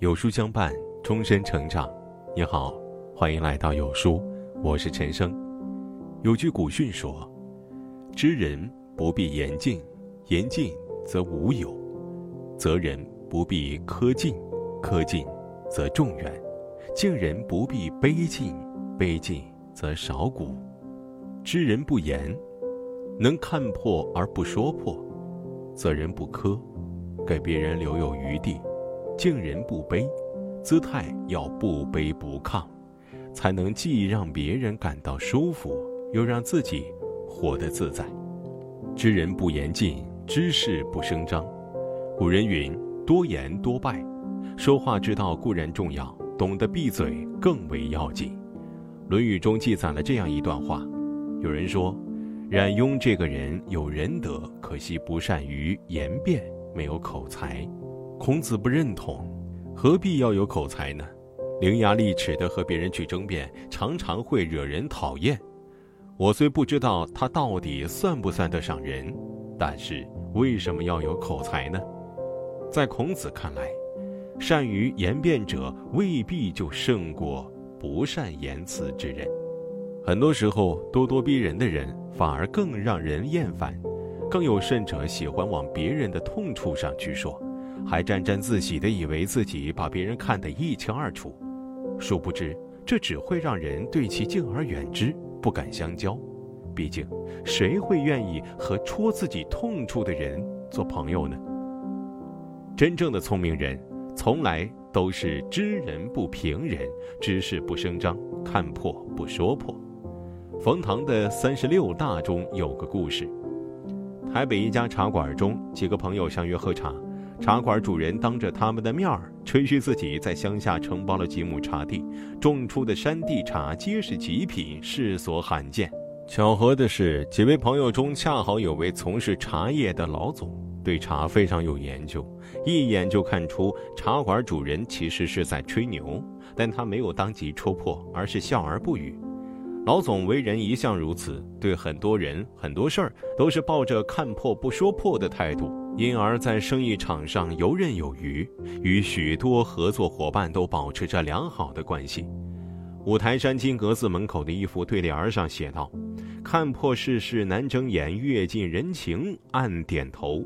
有书相伴，终身成长。你好，欢迎来到有书，我是陈生。有句古训说：“知人不必言尽，言尽则无有；责人不必苛尽，苛尽则众远；敬人不必卑尽，卑尽则少古。知人不言，能看破而不说破；责人不苛，给别人留有余地。”敬人不卑，姿态要不卑不亢，才能既让别人感到舒服，又让自己活得自在。知人不言尽，知事不声张。古人云：“多言多败。”说话之道固然重要，懂得闭嘴更为要紧。《论语》中记载了这样一段话：有人说，冉雍这个人有仁德，可惜不善于言辩，没有口才。孔子不认同，何必要有口才呢？伶牙俐齿的和别人去争辩，常常会惹人讨厌。我虽不知道他到底算不算得上人，但是为什么要有口才呢？在孔子看来，善于言辩者未必就胜过不善言辞之人。很多时候，咄咄逼人的人反而更让人厌烦，更有甚者喜欢往别人的痛处上去说。还沾沾自喜地以为自己把别人看得一清二楚，殊不知这只会让人对其敬而远之，不敢相交。毕竟，谁会愿意和戳自己痛处的人做朋友呢？真正的聪明人，从来都是知人不评人，知事不声张，看破不说破。冯唐的三十六大中有个故事：台北一家茶馆中，几个朋友相约喝茶。茶馆主人当着他们的面儿吹嘘自己在乡下承包了几亩茶地，种出的山地茶皆是极品，世所罕见。巧合的是，几位朋友中恰好有位从事茶叶的老总，对茶非常有研究，一眼就看出茶馆主人其实是在吹牛，但他没有当即戳破，而是笑而不语。老总为人一向如此，对很多人、很多事儿都是抱着看破不说破的态度。因而，在生意场上游刃有余，与许多合作伙伴都保持着良好的关系。五台山金阁寺门口的一幅对联上写道：“看破世事难睁眼，阅尽人情暗点头。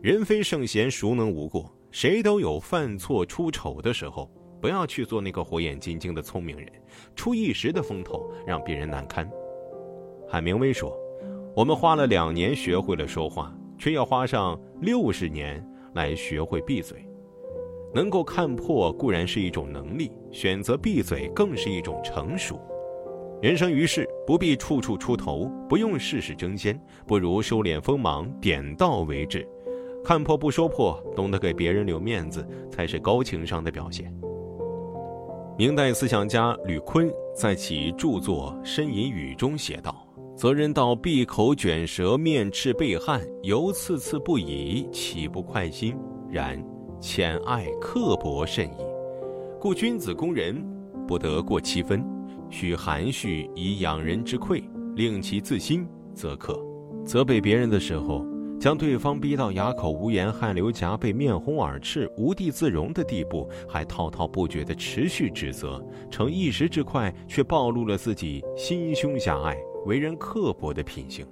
人非圣贤，孰能无过？谁都有犯错出丑的时候。不要去做那个火眼金睛的聪明人，出一时的风头，让别人难堪。”海明威说：“我们花了两年学会了说话。”却要花上六十年来学会闭嘴。能够看破固然是一种能力，选择闭嘴更是一种成熟。人生于世，不必处处出头，不用事事争先，不如收敛锋芒，点到为止。看破不说破，懂得给别人留面子，才是高情商的表现。明代思想家吕坤在其著作《呻吟语》中写道。责人到闭口卷舌，面赤背汗，犹次次不已，岂不快心？然浅爱刻薄甚矣。故君子攻人，不得过七分，须含蓄以养人之愧，令其自心，则可。责备别人的时候，将对方逼到哑口无言、汗流浃背、面红耳赤、无地自容的地步，还滔滔不绝地持续指责，逞一时之快，却暴露了自己心胸狭隘。为人刻薄的品行，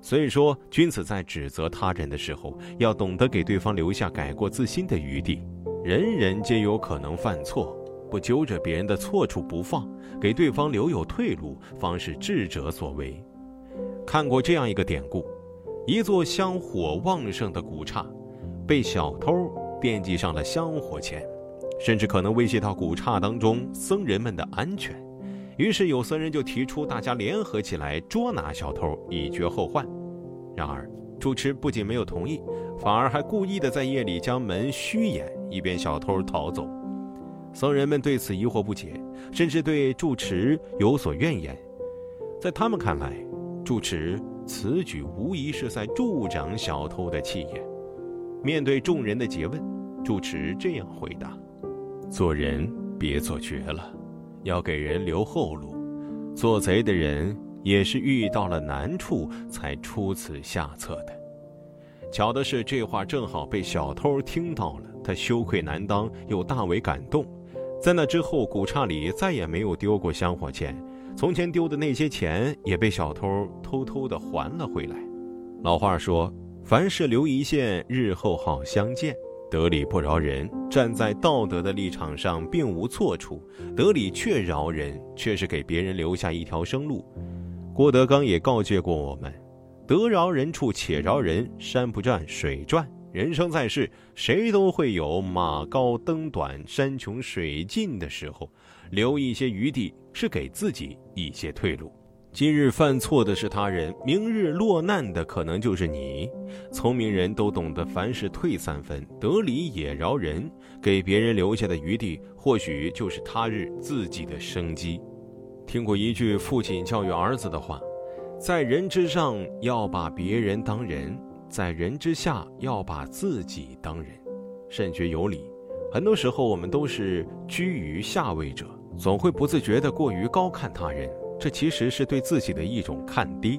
所以说，君子在指责他人的时候，要懂得给对方留下改过自新的余地。人人皆有可能犯错，不揪着别人的错处不放，给对方留有退路，方是智者所为。看过这样一个典故：一座香火旺盛的古刹，被小偷惦记上了香火钱，甚至可能威胁到古刹当中僧人们的安全。于是有僧人就提出，大家联合起来捉拿小偷，以绝后患。然而住持不仅没有同意，反而还故意的在夜里将门虚掩，以便小偷逃走。僧人们对此疑惑不解，甚至对住持有所怨言。在他们看来，住持此举无疑是在助长小偷的气焰。面对众人的诘问，住持这样回答：“做人别做绝了。”要给人留后路，做贼的人也是遇到了难处才出此下策的。巧的是，这话正好被小偷听到了，他羞愧难当，又大为感动。在那之后，古刹里再也没有丢过香火钱，从前丢的那些钱也被小偷偷偷的还了回来。老话说：“凡事留一线，日后好相见。”得理不饶人，站在道德的立场上并无错处；得理却饶人，却是给别人留下一条生路。郭德纲也告诫过我们：“得饶人处且饶人，山不转水转。人生在世，谁都会有马高灯短、山穷水尽的时候，留一些余地，是给自己一些退路。”今日犯错的是他人，明日落难的可能就是你。聪明人都懂得凡事退三分，得理也饶人，给别人留下的余地，或许就是他日自己的生机。听过一句父亲教育儿子的话：在人之上要把别人当人，在人之下要把自己当人，甚觉有理。很多时候，我们都是居于下位者，总会不自觉地过于高看他人。这其实是对自己的一种看低。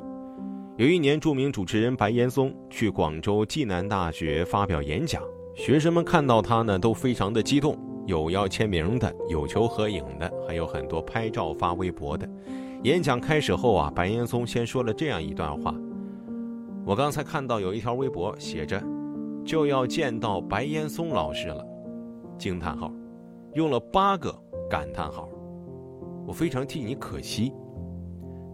有一年，著名主持人白岩松去广州暨南大学发表演讲，学生们看到他呢，都非常的激动，有要签名的，有求合影的，还有很多拍照发微博的。演讲开始后啊，白岩松先说了这样一段话：“我刚才看到有一条微博写着，就要见到白岩松老师了，惊叹号，用了八个感叹号，我非常替你可惜。”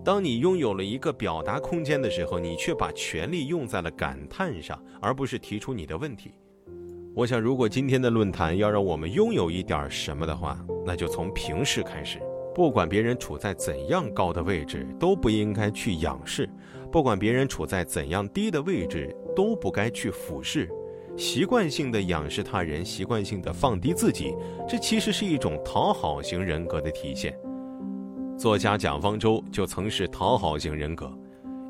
当你拥有了一个表达空间的时候，你却把权力用在了感叹上，而不是提出你的问题。我想，如果今天的论坛要让我们拥有一点什么的话，那就从平视开始。不管别人处在怎样高的位置，都不应该去仰视；不管别人处在怎样低的位置，都不该去俯视。习惯性的仰视他人，习惯性的放低自己，这其实是一种讨好型人格的体现。作家蒋方舟就曾是讨好型人格，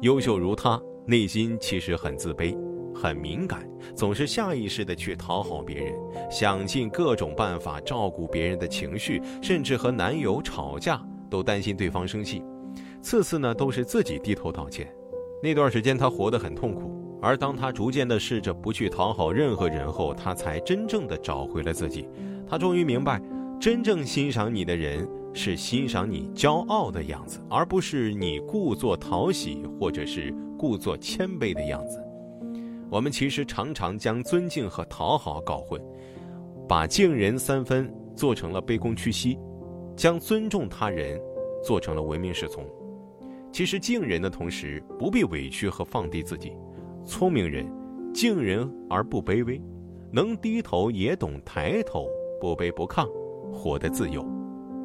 优秀如他，内心其实很自卑、很敏感，总是下意识的去讨好别人，想尽各种办法照顾别人的情绪，甚至和男友吵架都担心对方生气，次次呢都是自己低头道歉。那段时间他活得很痛苦，而当他逐渐的试着不去讨好任何人后，他才真正的找回了自己。他终于明白，真正欣赏你的人。是欣赏你骄傲的样子，而不是你故作讨喜或者是故作谦卑的样子。我们其实常常将尊敬和讨好搞混，把敬人三分做成了卑躬屈膝，将尊重他人做成了唯命是从。其实敬人的同时，不必委屈和放低自己。聪明人敬人而不卑微，能低头也懂抬头，不卑不亢，活得自由。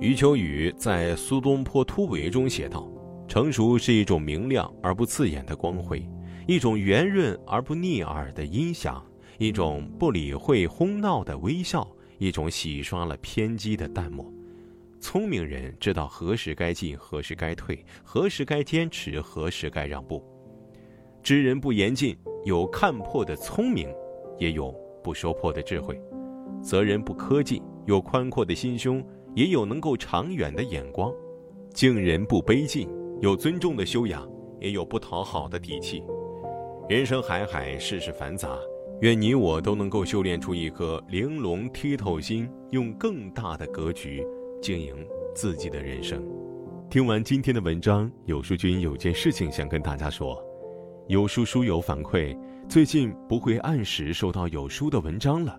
余秋雨在《苏东坡突围》中写道：“成熟是一种明亮而不刺眼的光辉，一种圆润而不腻耳的音响，一种不理会哄闹的微笑，一种洗刷了偏激的淡漠。聪明人知道何时该进，何时该退，何时该坚持，何时该让步。知人不言尽，有看破的聪明，也有不说破的智慧；责人不苛尽，有宽阔的心胸。”也有能够长远的眼光，敬人不卑敬，有尊重的修养，也有不讨好的底气。人生海海，世事繁杂，愿你我都能够修炼出一颗玲珑剔透心，用更大的格局经营自己的人生。听完今天的文章，有书君有件事情想跟大家说：有书书友反馈，最近不会按时收到有书的文章了。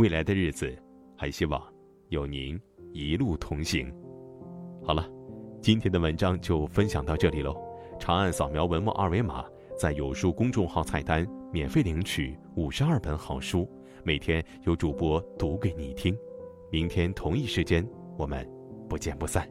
未来的日子，还希望有您一路同行。好了，今天的文章就分享到这里喽。长按扫描文末二维码，在有书公众号菜单免费领取五十二本好书，每天有主播读给你听。明天同一时间，我们不见不散。